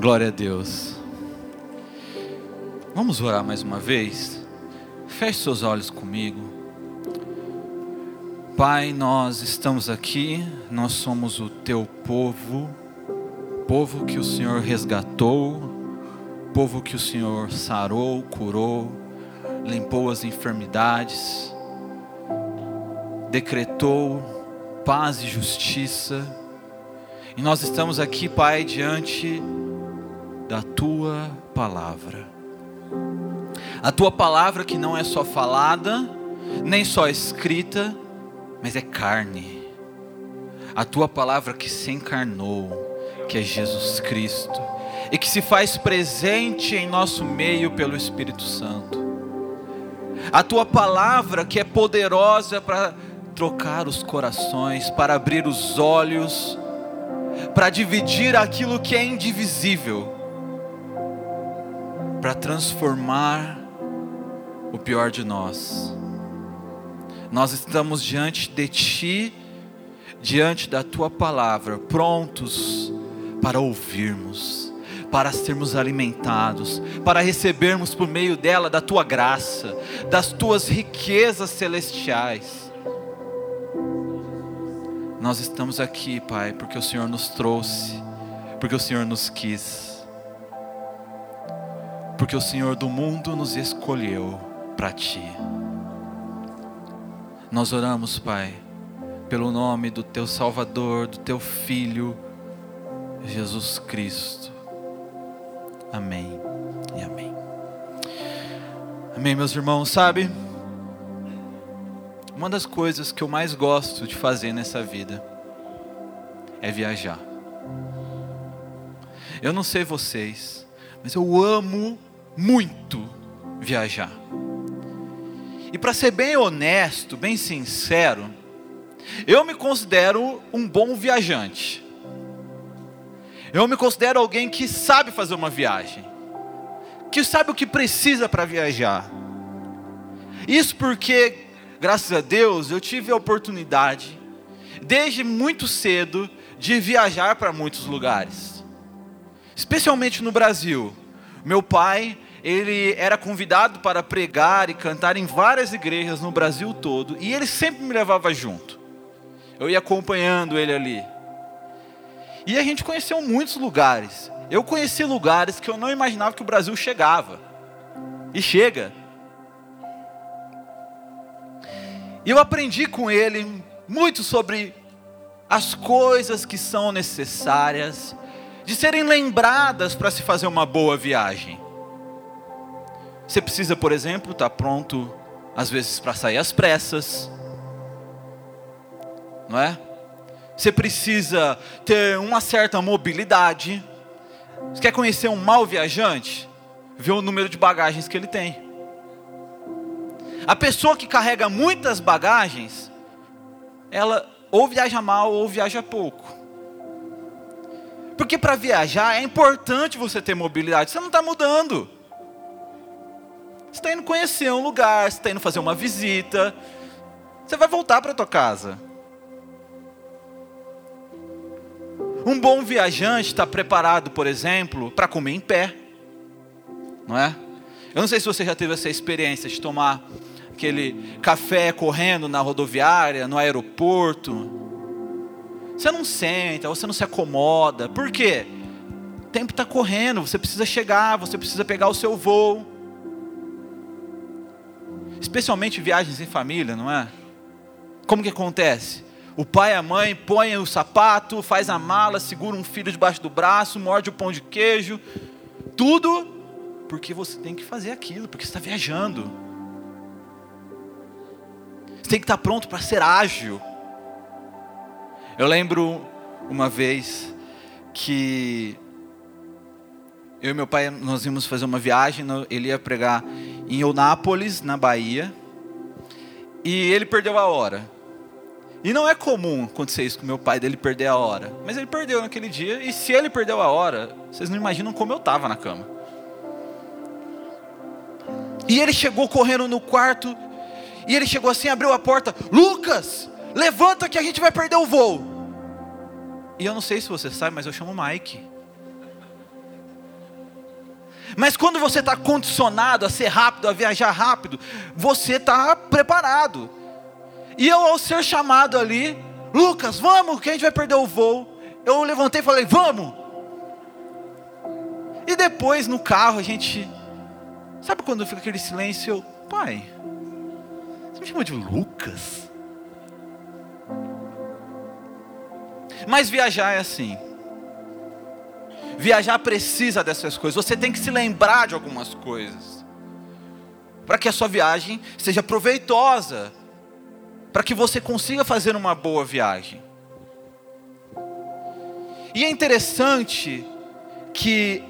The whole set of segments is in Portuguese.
Glória a Deus. Vamos orar mais uma vez? Feche seus olhos comigo. Pai, nós estamos aqui, nós somos o teu povo, povo que o Senhor resgatou, povo que o Senhor sarou, curou, limpou as enfermidades, decretou paz e justiça. E nós estamos aqui, Pai, diante da tua palavra. A tua palavra que não é só falada, nem só escrita, mas é carne. A tua palavra que se encarnou, que é Jesus Cristo, e que se faz presente em nosso meio pelo Espírito Santo. A tua palavra que é poderosa para trocar os corações, para abrir os olhos, para dividir aquilo que é indivisível para transformar o pior de nós. Nós estamos diante de Ti, diante da Tua palavra, prontos para ouvirmos, para sermos alimentados, para recebermos por meio dela da Tua graça, das Tuas riquezas celestiais. Nós estamos aqui, Pai, porque o Senhor nos trouxe, porque o Senhor nos quis porque o Senhor do mundo nos escolheu para ti. Nós oramos, Pai, pelo nome do teu Salvador, do teu Filho, Jesus Cristo. Amém e amém. Amém, meus irmãos, sabe? Uma das coisas que eu mais gosto de fazer nessa vida é viajar. Eu não sei vocês, mas eu amo muito viajar. E para ser bem honesto, bem sincero, eu me considero um bom viajante. Eu me considero alguém que sabe fazer uma viagem, que sabe o que precisa para viajar. Isso porque, graças a Deus, eu tive a oportunidade, desde muito cedo, de viajar para muitos lugares, especialmente no Brasil. Meu pai, ele era convidado para pregar e cantar em várias igrejas no Brasil todo, e ele sempre me levava junto. Eu ia acompanhando ele ali. E a gente conheceu muitos lugares. Eu conheci lugares que eu não imaginava que o Brasil chegava. E chega. E eu aprendi com ele muito sobre as coisas que são necessárias de serem lembradas para se fazer uma boa viagem. Você precisa, por exemplo, estar tá pronto, às vezes, para sair às pressas, não é? Você precisa ter uma certa mobilidade. Você quer conhecer um mau viajante? Vê o número de bagagens que ele tem. A pessoa que carrega muitas bagagens, ela ou viaja mal ou viaja pouco. Porque para viajar é importante você ter mobilidade. Você não está mudando. Você está indo conhecer um lugar, você está indo fazer uma visita. Você vai voltar para tua casa. Um bom viajante está preparado, por exemplo, para comer em pé. Não é? Eu não sei se você já teve essa experiência de tomar aquele café correndo na rodoviária, no aeroporto. Você não senta, você não se acomoda. Por quê? O tempo está correndo, você precisa chegar, você precisa pegar o seu voo. Especialmente viagens em família, não é? Como que acontece? O pai e a mãe põem o sapato, faz a mala, segura um filho debaixo do braço, morde o pão de queijo, tudo porque você tem que fazer aquilo, porque você está viajando. Você tem que estar pronto para ser ágil. Eu lembro uma vez que eu e meu pai nós íamos fazer uma viagem, ele ia pregar em Eunápolis, na Bahia, e ele perdeu a hora. E não é comum acontecer isso com meu pai dele perder a hora, mas ele perdeu naquele dia, e se ele perdeu a hora, vocês não imaginam como eu estava na cama. E ele chegou correndo no quarto, e ele chegou assim, abriu a porta: Lucas, levanta que a gente vai perder o voo. E eu não sei se você sabe, mas eu chamo Mike. Mas quando você está condicionado a ser rápido, a viajar rápido, você está preparado. E eu, ao ser chamado ali, Lucas, vamos, que a gente vai perder o voo. Eu levantei e falei, vamos. E depois no carro a gente, sabe quando fica aquele silêncio? Eu, pai, você me chama de Lucas? Mas viajar é assim. Viajar precisa dessas coisas. Você tem que se lembrar de algumas coisas. Para que a sua viagem seja proveitosa. Para que você consiga fazer uma boa viagem. E é interessante que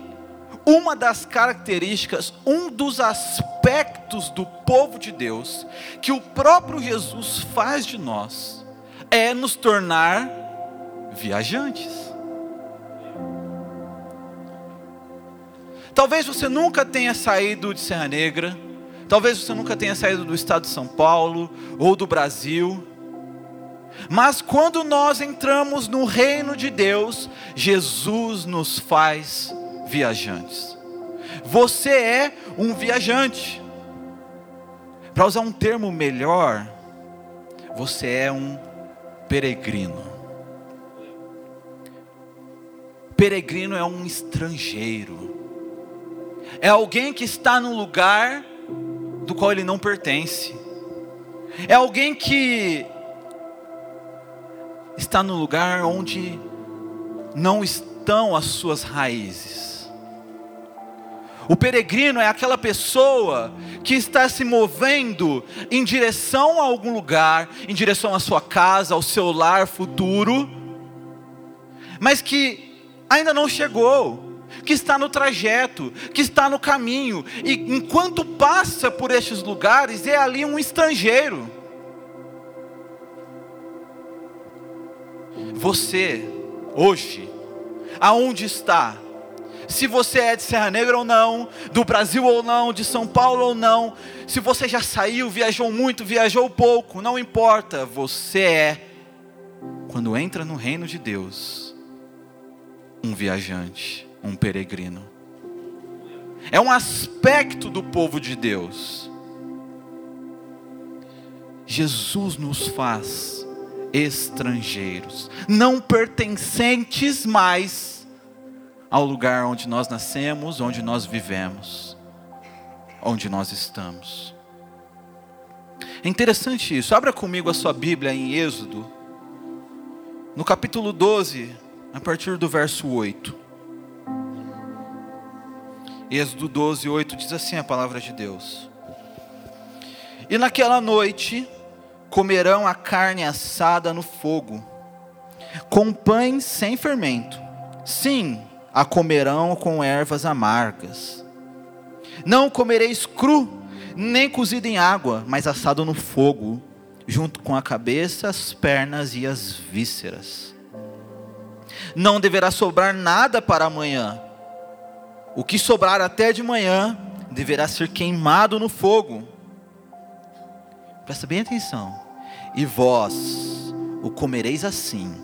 uma das características, um dos aspectos do povo de Deus, que o próprio Jesus faz de nós, é nos tornar viajantes. Talvez você nunca tenha saído de Serra Negra, talvez você nunca tenha saído do estado de São Paulo ou do Brasil. Mas quando nós entramos no reino de Deus, Jesus nos faz viajantes. Você é um viajante. Para usar um termo melhor, você é um peregrino. Peregrino é um estrangeiro é alguém que está num lugar do qual ele não pertence, é alguém que está no lugar onde não estão as suas raízes. O peregrino é aquela pessoa que está se movendo em direção a algum lugar, em direção à sua casa, ao seu lar futuro, mas que ainda não chegou que está no trajeto, que está no caminho, e enquanto passa por estes lugares, é ali um estrangeiro. Você, hoje, aonde está? Se você é de Serra Negra ou não, do Brasil ou não, de São Paulo ou não, se você já saiu, viajou muito, viajou pouco, não importa, você é, quando entra no reino de Deus, um viajante um peregrino. É um aspecto do povo de Deus. Jesus nos faz estrangeiros, não pertencentes mais ao lugar onde nós nascemos, onde nós vivemos, onde nós estamos. É interessante isso. Abra comigo a sua Bíblia em Êxodo, no capítulo 12, a partir do verso 8. Êxodo 12, 8 diz assim a palavra de Deus. E naquela noite comerão a carne assada no fogo, com pães sem fermento. Sim, a comerão com ervas amargas. Não comereis cru, nem cozido em água, mas assado no fogo, junto com a cabeça, as pernas e as vísceras. Não deverá sobrar nada para amanhã o que sobrar até de manhã deverá ser queimado no fogo. Presta bem atenção. E vós o comereis assim,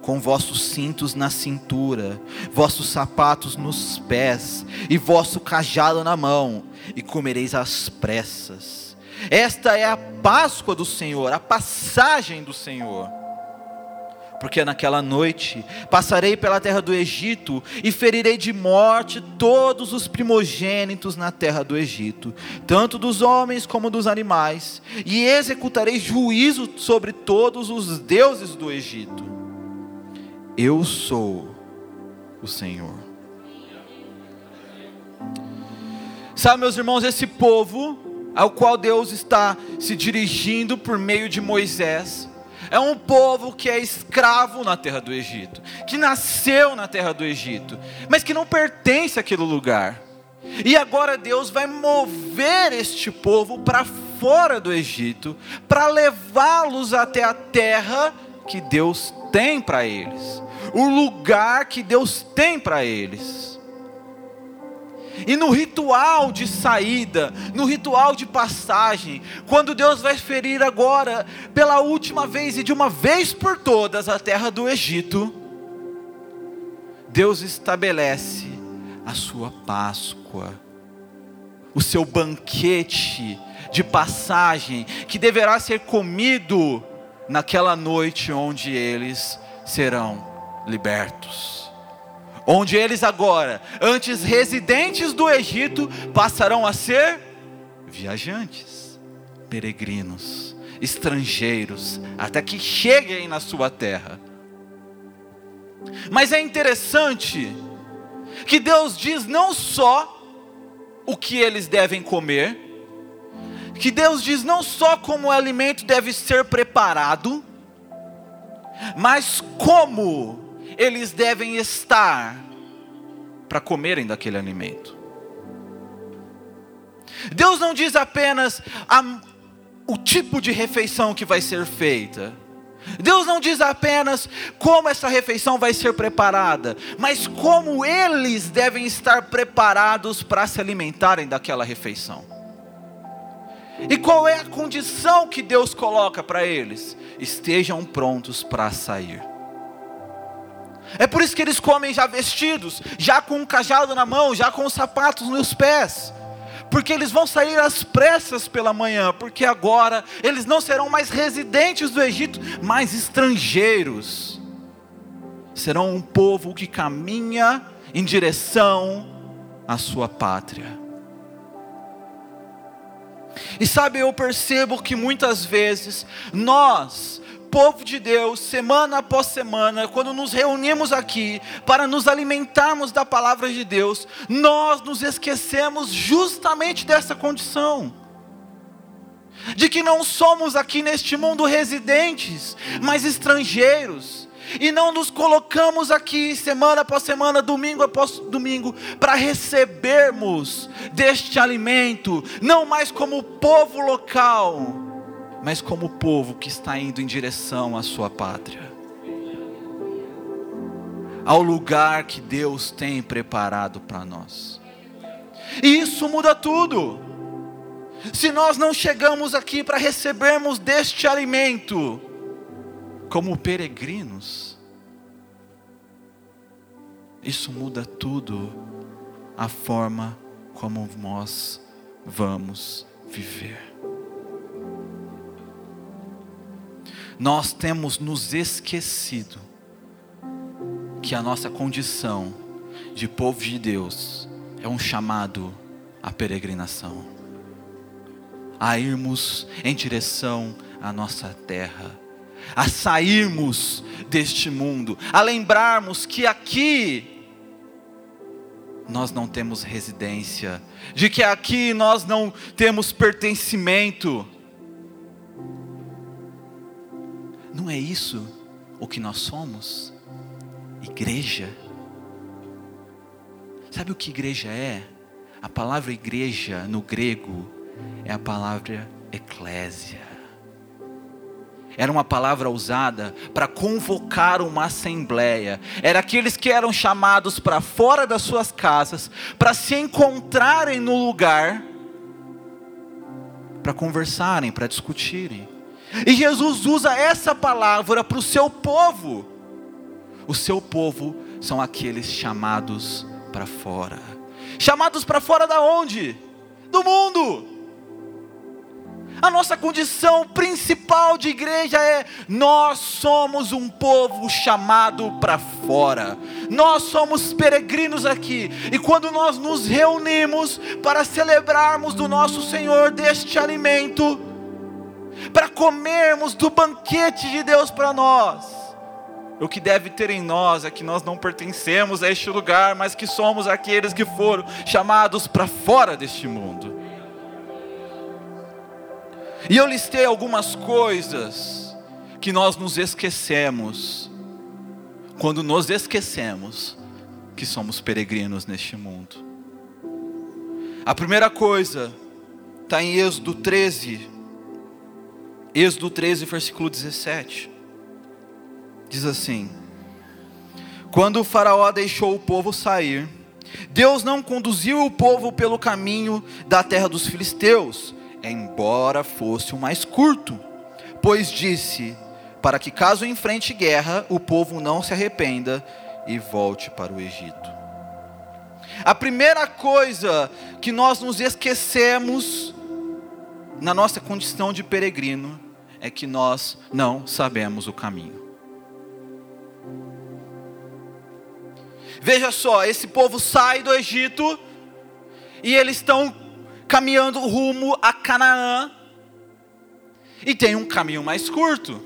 com vossos cintos na cintura, vossos sapatos nos pés, e vosso cajado na mão, e comereis às pressas. Esta é a Páscoa do Senhor, a passagem do Senhor porque naquela noite passarei pela terra do Egito e ferirei de morte todos os primogênitos na terra do Egito, tanto dos homens como dos animais, e executarei juízo sobre todos os deuses do Egito. Eu sou o Senhor. Sabe, meus irmãos, esse povo ao qual Deus está se dirigindo por meio de Moisés, é um povo que é escravo na terra do Egito, que nasceu na terra do Egito, mas que não pertence àquele lugar. E agora Deus vai mover este povo para fora do Egito, para levá-los até a terra que Deus tem para eles, o lugar que Deus tem para eles. E no ritual de saída, no ritual de passagem, quando Deus vai ferir agora, pela última vez e de uma vez por todas, a terra do Egito, Deus estabelece a sua Páscoa, o seu banquete de passagem, que deverá ser comido naquela noite onde eles serão libertos. Onde eles agora, antes residentes do Egito, passarão a ser viajantes, peregrinos, estrangeiros, até que cheguem na sua terra. Mas é interessante que Deus diz não só o que eles devem comer, que Deus diz não só como o alimento deve ser preparado, mas como eles devem estar para comerem daquele alimento. Deus não diz apenas a, o tipo de refeição que vai ser feita. Deus não diz apenas como essa refeição vai ser preparada, mas como eles devem estar preparados para se alimentarem daquela refeição. E qual é a condição que Deus coloca para eles? Estejam prontos para sair. É por isso que eles comem já vestidos, já com um cajado na mão, já com os sapatos nos pés porque eles vão sair às pressas pela manhã, porque agora eles não serão mais residentes do Egito, mas estrangeiros. Serão um povo que caminha em direção à sua pátria. E sabe, eu percebo que muitas vezes nós povo de Deus, semana após semana, quando nos reunimos aqui para nos alimentarmos da palavra de Deus, nós nos esquecemos justamente dessa condição. De que não somos aqui neste mundo residentes, mas estrangeiros e não nos colocamos aqui semana após semana, domingo após domingo, para recebermos deste alimento, não mais como povo local, mas como povo que está indo em direção à sua pátria, ao lugar que Deus tem preparado para nós. E isso muda tudo. Se nós não chegamos aqui para recebermos deste alimento, como peregrinos, isso muda tudo a forma como nós vamos viver. Nós temos nos esquecido que a nossa condição de povo de Deus é um chamado à peregrinação, a irmos em direção à nossa terra, a sairmos deste mundo, a lembrarmos que aqui nós não temos residência, de que aqui nós não temos pertencimento, Não é isso o que nós somos? Igreja. Sabe o que igreja é? A palavra igreja no grego é a palavra eclésia. Era uma palavra usada para convocar uma assembleia. Era aqueles que eram chamados para fora das suas casas, para se encontrarem no lugar, para conversarem, para discutirem. E Jesus usa essa palavra para o seu povo. O seu povo são aqueles chamados para fora. Chamados para fora da onde? Do mundo. A nossa condição principal de igreja é: nós somos um povo chamado para fora, nós somos peregrinos aqui, e quando nós nos reunimos para celebrarmos do nosso Senhor deste alimento, para comermos do banquete de Deus para nós. O que deve ter em nós é que nós não pertencemos a este lugar, mas que somos aqueles que foram chamados para fora deste mundo. E eu listei algumas coisas que nós nos esquecemos, quando nos esquecemos que somos peregrinos neste mundo. A primeira coisa está em Êxodo 13, Êxodo 13, versículo 17. Diz assim: Quando o Faraó deixou o povo sair, Deus não conduziu o povo pelo caminho da terra dos filisteus, embora fosse o mais curto, pois disse: para que caso enfrente guerra, o povo não se arrependa e volte para o Egito. A primeira coisa que nós nos esquecemos na nossa condição de peregrino é que nós não sabemos o caminho. Veja só, esse povo sai do Egito e eles estão caminhando rumo a Canaã e tem um caminho mais curto.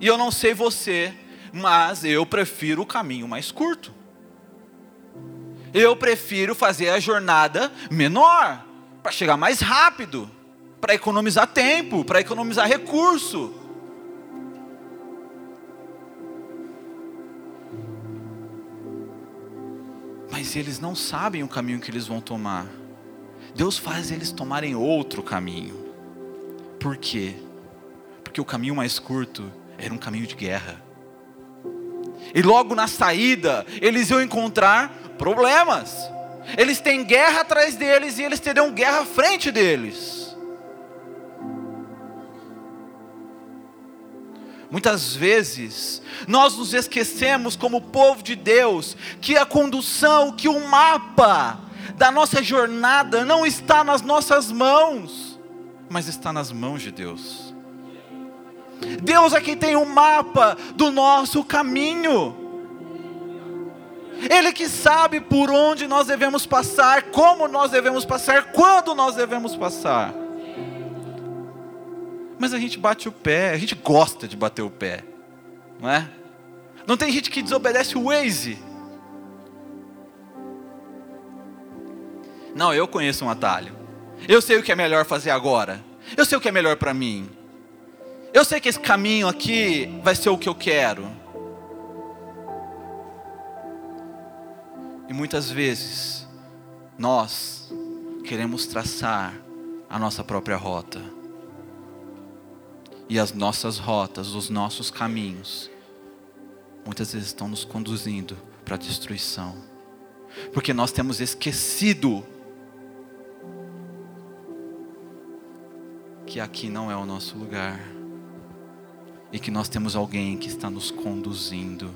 E eu não sei você, mas eu prefiro o caminho mais curto. Eu prefiro fazer a jornada menor, para chegar mais rápido, para economizar tempo, para economizar recurso. Mas eles não sabem o caminho que eles vão tomar. Deus faz eles tomarem outro caminho. Por quê? Porque o caminho mais curto era um caminho de guerra. E logo na saída, eles iam encontrar problemas. Eles têm guerra atrás deles e eles terão guerra à frente deles. Muitas vezes nós nos esquecemos, como povo de Deus, que a condução, que o mapa da nossa jornada não está nas nossas mãos, mas está nas mãos de Deus. Deus é quem tem o mapa do nosso caminho. Ele que sabe por onde nós devemos passar, como nós devemos passar, quando nós devemos passar. Mas a gente bate o pé, a gente gosta de bater o pé, não é? Não tem gente que desobedece o Waze. Não, eu conheço um atalho. Eu sei o que é melhor fazer agora. Eu sei o que é melhor para mim. Eu sei que esse caminho aqui vai ser o que eu quero. Muitas vezes nós queremos traçar a nossa própria rota. E as nossas rotas, os nossos caminhos, muitas vezes estão nos conduzindo para a destruição. Porque nós temos esquecido que aqui não é o nosso lugar. E que nós temos alguém que está nos conduzindo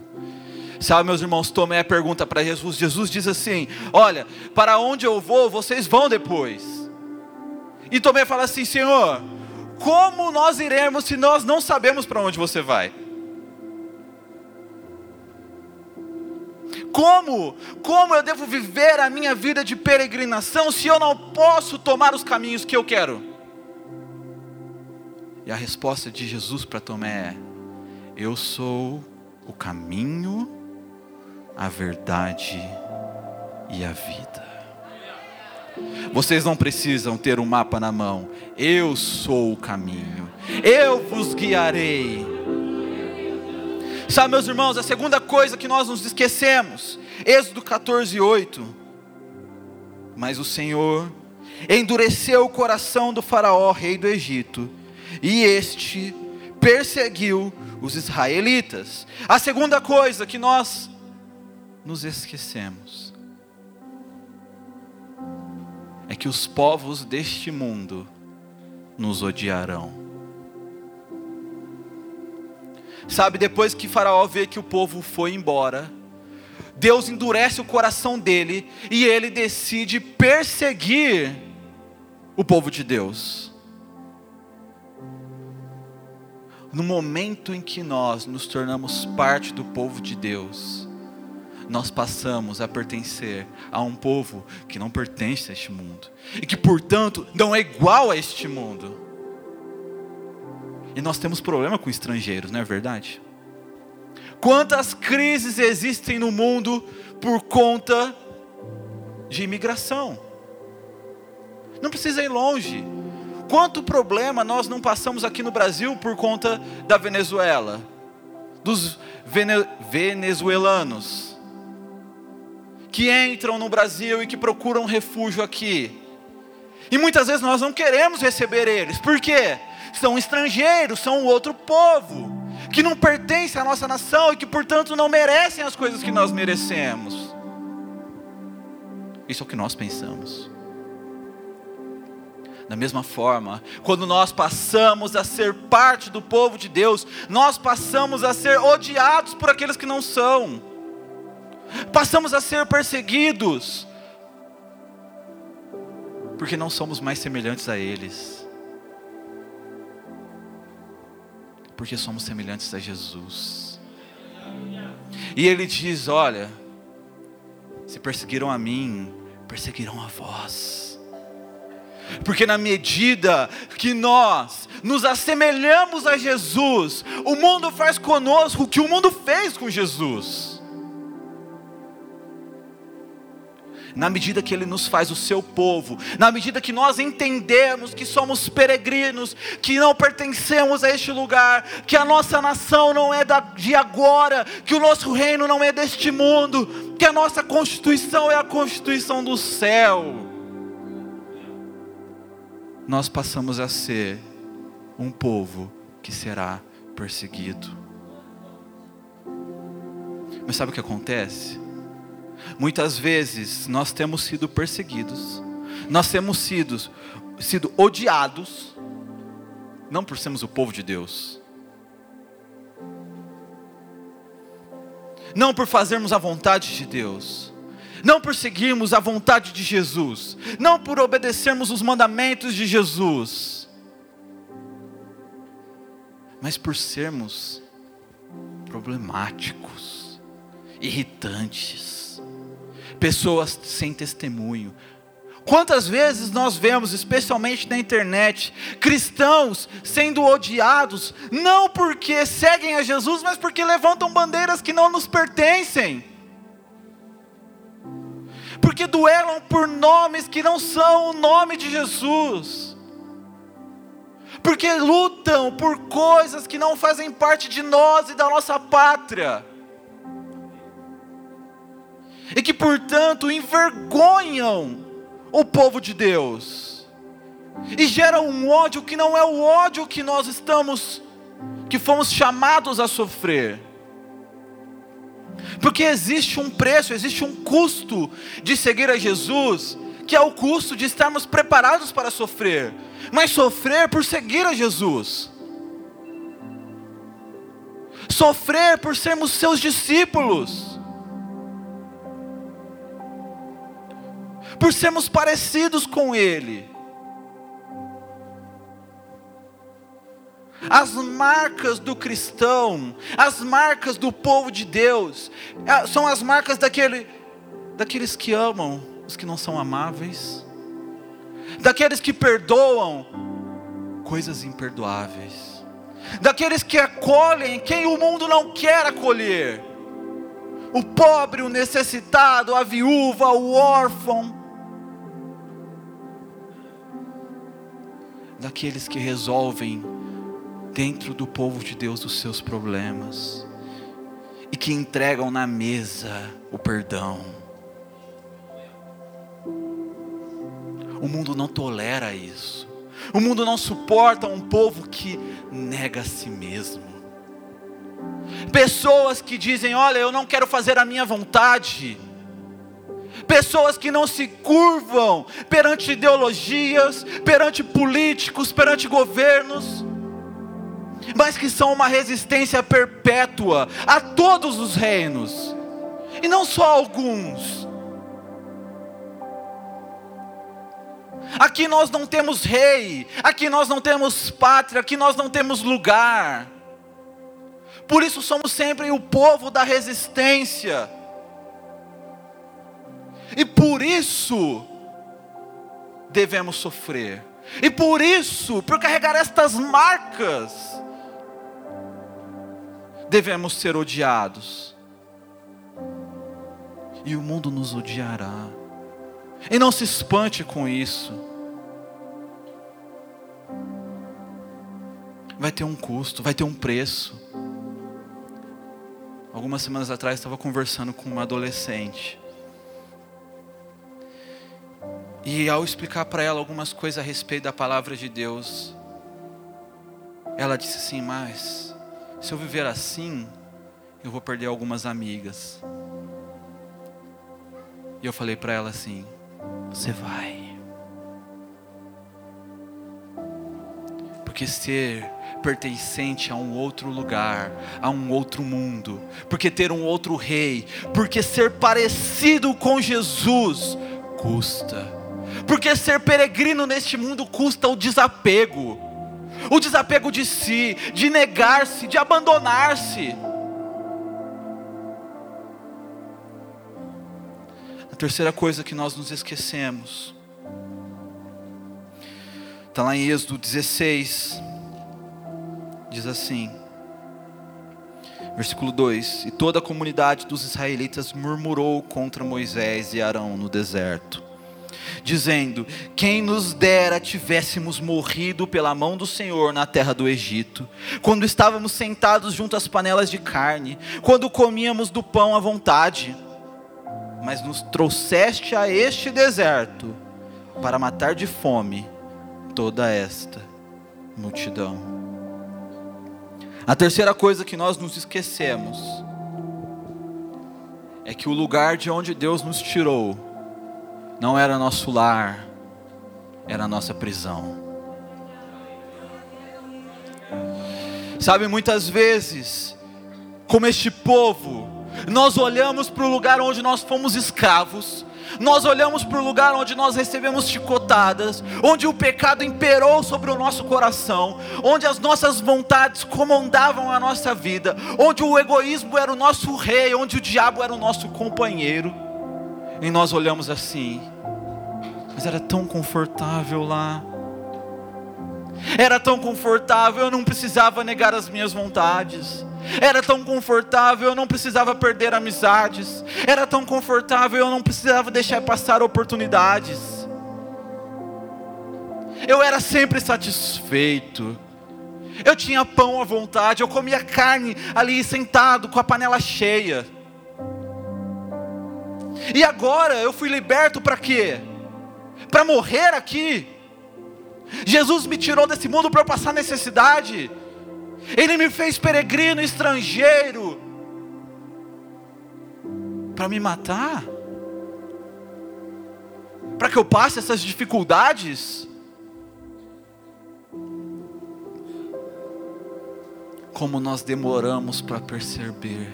Sabe, meus irmãos, Tomé pergunta para Jesus. Jesus diz assim: Olha, para onde eu vou, vocês vão depois. E Tomé fala assim: Senhor, como nós iremos se nós não sabemos para onde você vai? Como? Como eu devo viver a minha vida de peregrinação se eu não posso tomar os caminhos que eu quero? E a resposta de Jesus para Tomé é: Eu sou o caminho, a verdade e a vida. Vocês não precisam ter um mapa na mão. Eu sou o caminho. Eu vos guiarei. Sabe, meus irmãos, a segunda coisa que nós nos esquecemos, Êxodo 14, 8. Mas o Senhor endureceu o coração do Faraó, rei do Egito, e este perseguiu os israelitas. A segunda coisa que nós nos esquecemos é que os povos deste mundo nos odiarão. Sabe, depois que Faraó vê que o povo foi embora, Deus endurece o coração dele e ele decide perseguir o povo de Deus. No momento em que nós nos tornamos parte do povo de Deus, nós passamos a pertencer a um povo que não pertence a este mundo e que, portanto, não é igual a este mundo. E nós temos problema com estrangeiros, não é verdade? Quantas crises existem no mundo por conta de imigração? Não precisa ir longe. Quanto problema nós não passamos aqui no Brasil por conta da Venezuela, dos venezuelanos, que entram no Brasil e que procuram refúgio aqui. E muitas vezes nós não queremos receber eles, por quê? São estrangeiros, são outro povo, que não pertence à nossa nação e que, portanto, não merecem as coisas que nós merecemos. Isso é o que nós pensamos. Da mesma forma, quando nós passamos a ser parte do povo de Deus, nós passamos a ser odiados por aqueles que não são. Passamos a ser perseguidos, porque não somos mais semelhantes a eles, porque somos semelhantes a Jesus. E Ele diz: Olha, se perseguiram a mim, perseguirão a vós. Porque na medida que nós nos assemelhamos a Jesus, o mundo faz conosco o que o mundo fez com Jesus. Na medida que Ele nos faz o seu povo, na medida que nós entendemos que somos peregrinos, que não pertencemos a este lugar, que a nossa nação não é de agora, que o nosso reino não é deste mundo, que a nossa constituição é a constituição do céu, nós passamos a ser um povo que será perseguido. Mas sabe o que acontece? Muitas vezes nós temos sido perseguidos, nós temos sido, sido odiados, não por sermos o povo de Deus, não por fazermos a vontade de Deus, não por seguirmos a vontade de Jesus, não por obedecermos os mandamentos de Jesus, mas por sermos problemáticos, irritantes, pessoas sem testemunho. Quantas vezes nós vemos, especialmente na internet, cristãos sendo odiados, não porque seguem a Jesus, mas porque levantam bandeiras que não nos pertencem, porque duelam por nomes que não são o nome de Jesus, porque lutam por coisas que não fazem parte de nós e da nossa pátria e que, portanto, envergonham o povo de Deus e geram um ódio que não é o ódio que nós estamos, que fomos chamados a sofrer. Porque existe um preço, existe um custo de seguir a Jesus, que é o custo de estarmos preparados para sofrer, mas sofrer por seguir a Jesus, sofrer por sermos seus discípulos. Por sermos parecidos com Ele. As marcas do cristão, as marcas do povo de Deus, é, são as marcas daquele, daqueles que amam os que não são amáveis, daqueles que perdoam coisas imperdoáveis, daqueles que acolhem quem o mundo não quer acolher, o pobre, o necessitado, a viúva, o órfão, daqueles que resolvem dentro do povo de Deus os seus problemas e que entregam na mesa o perdão. O mundo não tolera isso. O mundo não suporta um povo que nega a si mesmo. Pessoas que dizem: Olha, eu não quero fazer a minha vontade pessoas que não se curvam perante ideologias, perante políticos, perante governos, mas que são uma resistência perpétua a todos os reinos, e não só alguns. Aqui nós não temos rei, aqui nós não temos pátria, aqui nós não temos lugar. Por isso somos sempre o povo da resistência. E por isso devemos sofrer. E por isso, por carregar estas marcas, devemos ser odiados. E o mundo nos odiará. E não se espante com isso. Vai ter um custo, vai ter um preço. Algumas semanas atrás estava conversando com uma adolescente. E ao explicar para ela algumas coisas a respeito da palavra de Deus, ela disse assim: Mas se eu viver assim, eu vou perder algumas amigas. E eu falei para ela assim: Você vai. Porque ser pertencente a um outro lugar, a um outro mundo, porque ter um outro rei, porque ser parecido com Jesus custa, porque ser peregrino neste mundo custa o desapego, o desapego de si, de negar-se, de abandonar-se. A terceira coisa que nós nos esquecemos, está lá em Êxodo 16, diz assim, versículo 2: E toda a comunidade dos israelitas murmurou contra Moisés e Arão no deserto, dizendo: Quem nos dera tivéssemos morrido pela mão do Senhor na terra do Egito, quando estávamos sentados junto às panelas de carne, quando comíamos do pão à vontade. Mas nos trouxeste a este deserto para matar de fome toda esta multidão. A terceira coisa que nós nos esquecemos é que o lugar de onde Deus nos tirou não era nosso lar, era nossa prisão. Sabe, muitas vezes, como este povo, nós olhamos para o lugar onde nós fomos escravos, nós olhamos para o lugar onde nós recebemos chicotadas, onde o pecado imperou sobre o nosso coração, onde as nossas vontades comandavam a nossa vida, onde o egoísmo era o nosso rei, onde o diabo era o nosso companheiro. E nós olhamos assim, mas era tão confortável lá. Era tão confortável, eu não precisava negar as minhas vontades. Era tão confortável, eu não precisava perder amizades. Era tão confortável, eu não precisava deixar passar oportunidades. Eu era sempre satisfeito. Eu tinha pão à vontade, eu comia carne ali sentado com a panela cheia. E agora eu fui liberto para quê? Para morrer aqui. Jesus me tirou desse mundo para eu passar necessidade. Ele me fez peregrino, estrangeiro, para me matar, para que eu passe essas dificuldades. Como nós demoramos para perceber,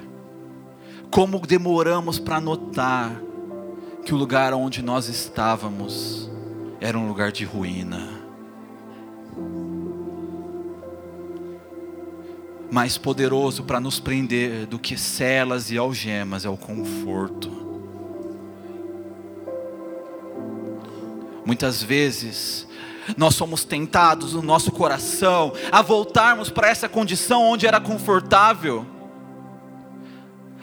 como demoramos para notar que o lugar onde nós estávamos era um lugar de ruína. mais poderoso para nos prender do que celas e algemas é o conforto. Muitas vezes, nós somos tentados no nosso coração a voltarmos para essa condição onde era confortável,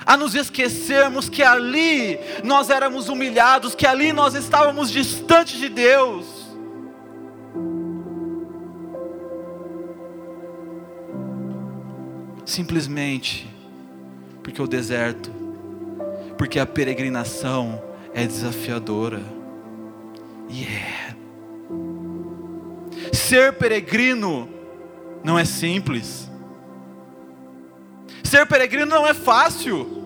a nos esquecermos que ali nós éramos humilhados, que ali nós estávamos distantes de Deus. simplesmente porque o deserto, porque a peregrinação é desafiadora. E yeah. é. Ser peregrino não é simples. Ser peregrino não é fácil.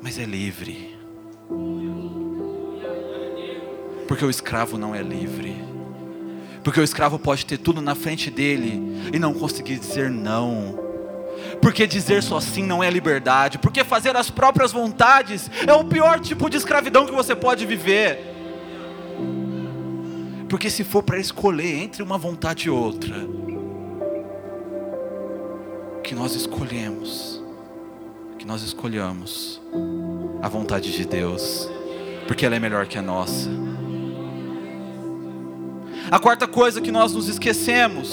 Mas é livre. Porque o escravo não é livre. Porque o escravo pode ter tudo na frente dele e não conseguir dizer não. Porque dizer só sim não é liberdade. Porque fazer as próprias vontades é o pior tipo de escravidão que você pode viver. Porque se for para escolher entre uma vontade e outra, que nós escolhemos, que nós escolhamos a vontade de Deus, porque ela é melhor que a nossa. A quarta coisa que nós nos esquecemos,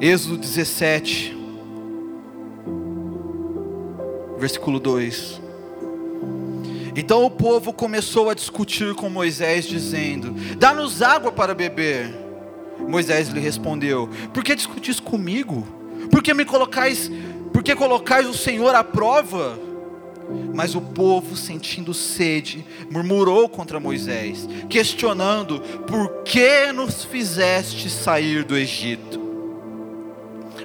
Êxodo 17, versículo 2. Então o povo começou a discutir com Moisés, dizendo: Dá-nos água para beber. Moisés lhe respondeu: Por que discutis comigo? Por que me colocais, por que colocais o Senhor à prova? Mas o povo, sentindo sede, murmurou contra Moisés, questionando: Por que nos fizeste sair do Egito?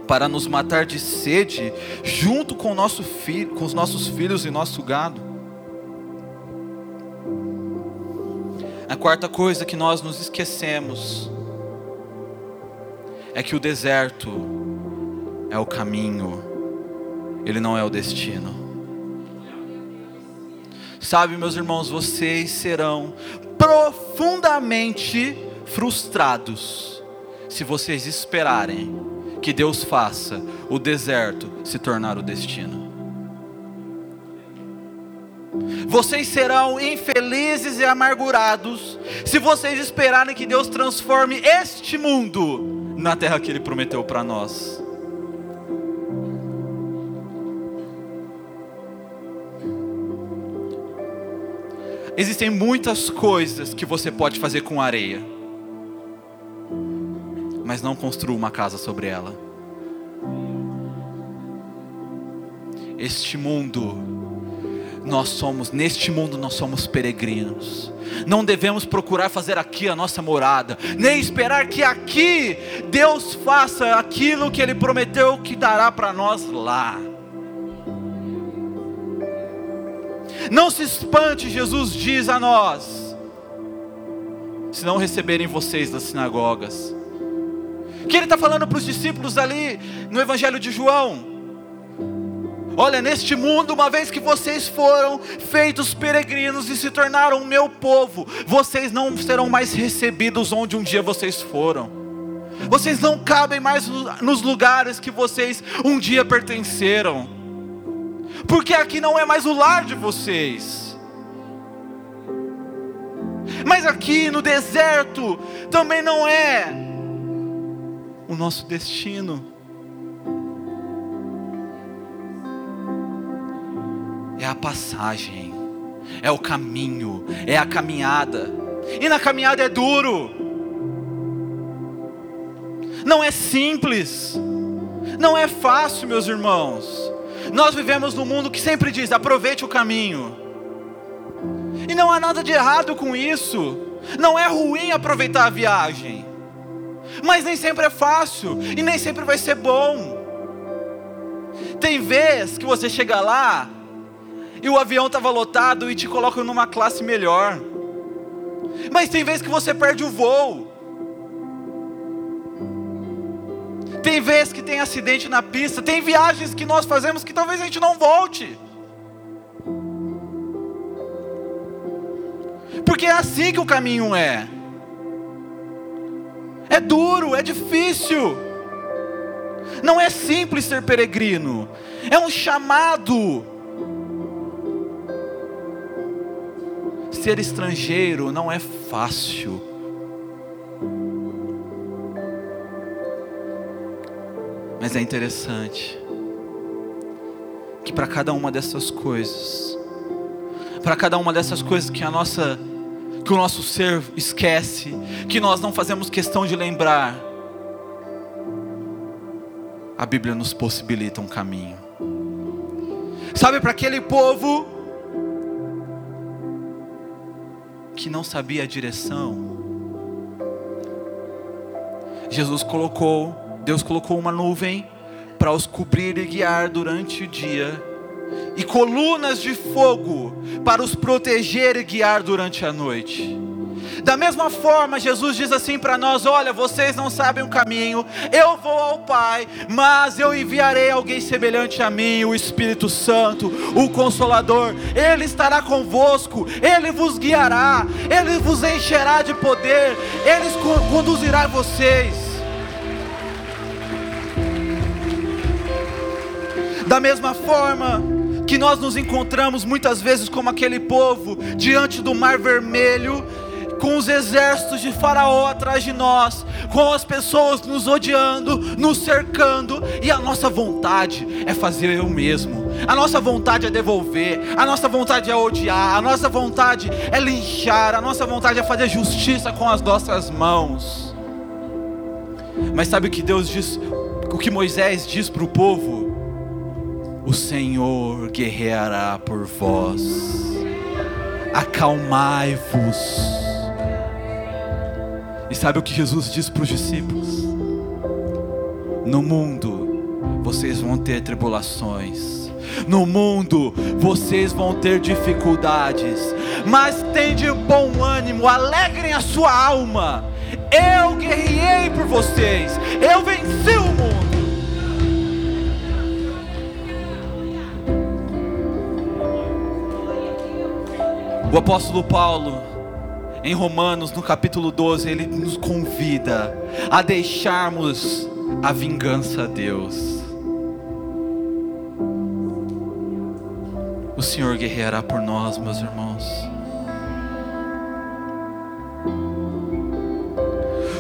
Para nos matar de sede, junto com, nosso filho, com os nossos filhos e nosso gado? A quarta coisa que nós nos esquecemos é que o deserto é o caminho, ele não é o destino. Sabe, meus irmãos, vocês serão profundamente frustrados se vocês esperarem que Deus faça o deserto se tornar o destino. Vocês serão infelizes e amargurados se vocês esperarem que Deus transforme este mundo na terra que Ele prometeu para nós. Existem muitas coisas que você pode fazer com areia, mas não construa uma casa sobre ela. Este mundo, nós somos, neste mundo nós somos peregrinos. Não devemos procurar fazer aqui a nossa morada, nem esperar que aqui Deus faça aquilo que Ele prometeu que dará para nós lá. Não se espante, Jesus diz a nós, se não receberem vocês das sinagogas. Que ele está falando para os discípulos ali no Evangelho de João. Olha, neste mundo, uma vez que vocês foram feitos peregrinos e se tornaram meu povo, vocês não serão mais recebidos onde um dia vocês foram. Vocês não cabem mais nos lugares que vocês um dia pertenceram porque aqui não é mais o lar de vocês. Mas aqui no deserto também não é o nosso destino. É a passagem, é o caminho, é a caminhada. E na caminhada é duro, não é simples, não é fácil, meus irmãos. Nós vivemos num mundo que sempre diz: aproveite o caminho. E não há nada de errado com isso. Não é ruim aproveitar a viagem. Mas nem sempre é fácil e nem sempre vai ser bom. Tem vez que você chega lá e o avião estava lotado e te colocam numa classe melhor. Mas tem vezes que você perde o voo. Tem vezes que tem acidente na pista, tem viagens que nós fazemos que talvez a gente não volte. Porque é assim que o caminho é. É duro, é difícil. Não é simples ser peregrino. É um chamado. Ser estrangeiro não é fácil. Mas é interessante que para cada uma dessas coisas, para cada uma dessas coisas que a nossa que o nosso ser esquece, que nós não fazemos questão de lembrar, a Bíblia nos possibilita um caminho. Sabe para aquele povo que não sabia a direção, Jesus colocou Deus colocou uma nuvem para os cobrir e guiar durante o dia, e colunas de fogo para os proteger e guiar durante a noite. Da mesma forma, Jesus diz assim para nós: Olha, vocês não sabem o caminho, eu vou ao Pai, mas eu enviarei alguém semelhante a mim, o Espírito Santo, o Consolador. Ele estará convosco, ele vos guiará, ele vos encherá de poder, ele conduzirá vocês. Da mesma forma que nós nos encontramos muitas vezes como aquele povo diante do Mar Vermelho, com os exércitos de Faraó atrás de nós, com as pessoas nos odiando, nos cercando, e a nossa vontade é fazer eu mesmo, a nossa vontade é devolver, a nossa vontade é odiar, a nossa vontade é linchar, a nossa vontade é fazer justiça com as nossas mãos. Mas sabe o que Deus diz, o que Moisés diz para o povo? o Senhor guerreará por vós. Acalmai-vos. E sabe o que Jesus diz para os discípulos? No mundo vocês vão ter tribulações, No mundo vocês vão ter dificuldades, mas tem de bom ânimo, alegrem a sua alma. Eu guerrei por vocês, eu venci o mundo. O apóstolo Paulo, em Romanos, no capítulo 12, ele nos convida a deixarmos a vingança a Deus. O Senhor guerreará por nós, meus irmãos.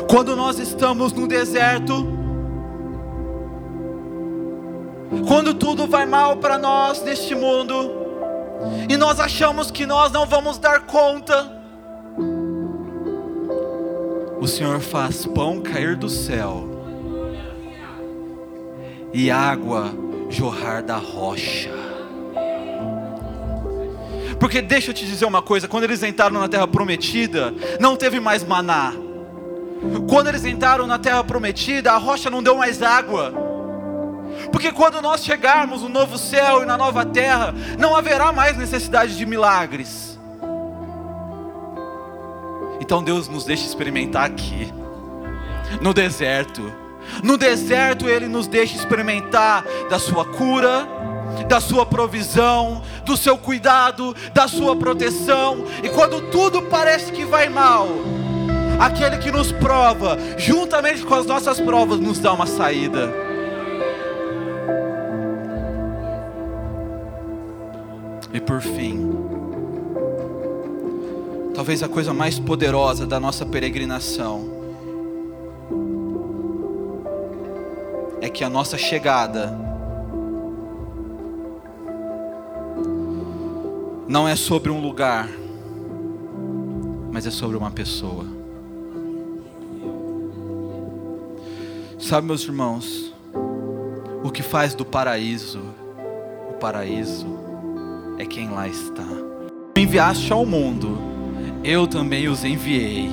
Quando nós estamos no deserto, quando tudo vai mal para nós neste mundo, e nós achamos que nós não vamos dar conta. Senhor faz pão cair do céu e água jorrar da rocha. Porque deixa eu te dizer uma coisa: quando eles entraram na terra prometida, não teve mais maná. Quando eles entraram na terra prometida, a rocha não deu mais água. Porque quando nós chegarmos no novo céu e na nova terra, não haverá mais necessidade de milagres. Então Deus nos deixa experimentar aqui, no deserto. No deserto Ele nos deixa experimentar da sua cura, da sua provisão, do seu cuidado, da sua proteção. E quando tudo parece que vai mal, aquele que nos prova, juntamente com as nossas provas, nos dá uma saída. E por fim, talvez a coisa mais poderosa da nossa peregrinação é que a nossa chegada não é sobre um lugar, mas é sobre uma pessoa. Sabe, meus irmãos, o que faz do paraíso o paraíso é quem lá está. Enviaste ao mundo, eu também os enviei.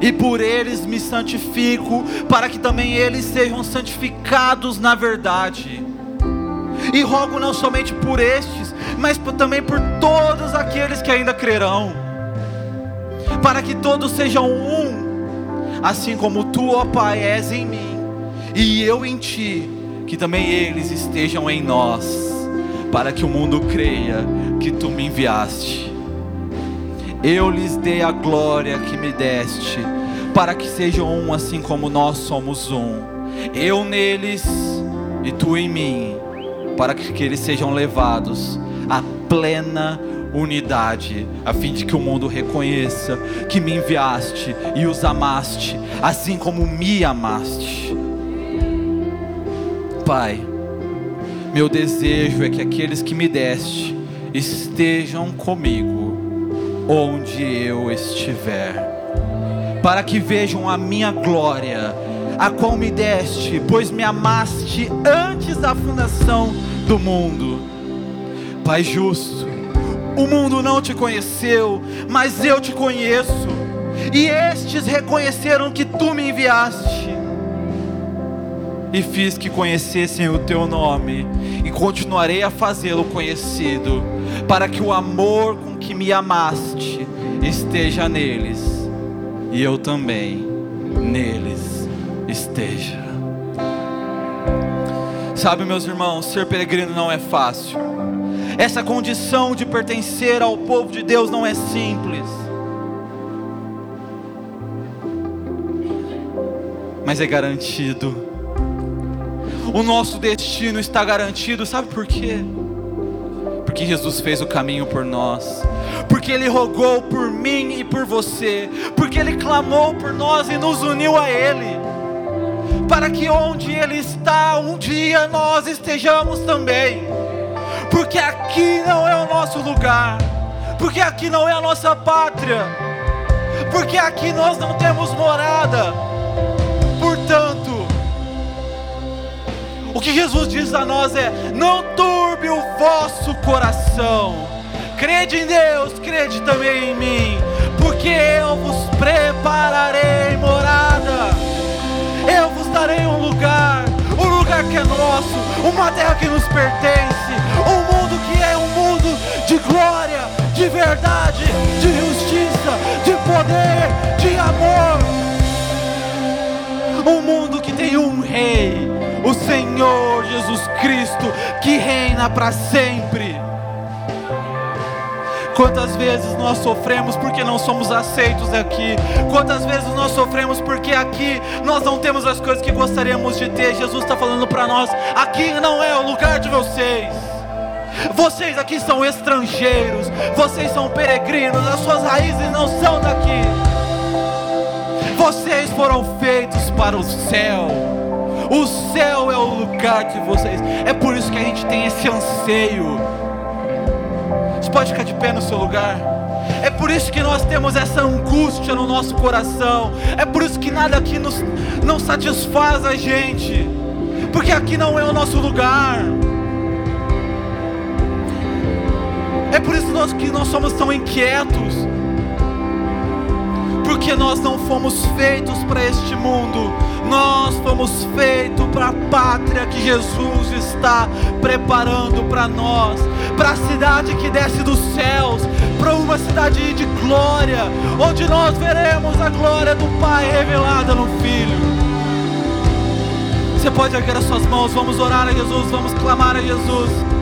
E por eles me santifico, para que também eles sejam santificados na verdade. E rogo não somente por estes, mas também por todos aqueles que ainda crerão, para que todos sejam um, assim como tu, ó Pai, és em mim, e eu em ti, que também eles estejam em nós para que o mundo creia que tu me enviaste. Eu lhes dei a glória que me deste, para que sejam um assim como nós somos um. Eu neles e tu em mim, para que eles sejam levados à plena unidade, a fim de que o mundo reconheça que me enviaste e os amaste, assim como me amaste. Pai, meu desejo é que aqueles que me deste estejam comigo onde eu estiver, para que vejam a minha glória, a qual me deste, pois me amaste antes da fundação do mundo. Pai justo, o mundo não te conheceu, mas eu te conheço, e estes reconheceram que tu me enviaste e fiz que conhecessem o teu nome, e continuarei a fazê-lo conhecido, para que o amor com que me amaste esteja neles, e eu também neles esteja. Sabe, meus irmãos, ser peregrino não é fácil. Essa condição de pertencer ao povo de Deus não é simples. Mas é garantido o nosso destino está garantido, sabe por quê? Porque Jesus fez o caminho por nós, porque Ele rogou por mim e por você, porque Ele clamou por nós e nos uniu a Ele, para que onde Ele está, um dia nós estejamos também, porque aqui não é o nosso lugar, porque aqui não é a nossa pátria, porque aqui nós não temos morada, o que Jesus diz a nós é: não turbe o vosso coração. Crede em Deus, crede também em mim, porque eu vos prepararei morada. Eu vos darei um lugar, um lugar que é nosso, uma terra que nos pertence. um mundo que é um mundo de glória, de verdade, de justiça, de poder, de amor. Um mundo que tem um rei, o Senhor Jesus Cristo, que reina para sempre. Quantas vezes nós sofremos porque não somos aceitos aqui? Quantas vezes nós sofremos porque aqui nós não temos as coisas que gostaríamos de ter? Jesus está falando para nós: aqui não é o lugar de vocês. Vocês aqui são estrangeiros, vocês são peregrinos, as suas raízes não são daqui. Vocês foram feitos para o céu. O céu é o lugar de vocês. É por isso que a gente tem esse anseio você pode ficar de pé no seu lugar. É por isso que nós temos essa angústia no nosso coração. É por isso que nada aqui nos, não satisfaz a gente. Porque aqui não é o nosso lugar. É por isso que nós somos tão inquietos porque nós não fomos feitos para este mundo, nós fomos feitos para a pátria que Jesus está preparando para nós, para a cidade que desce dos céus, para uma cidade de glória, onde nós veremos a glória do Pai revelada no Filho. Você pode erguer as suas mãos, vamos orar a Jesus, vamos clamar a Jesus.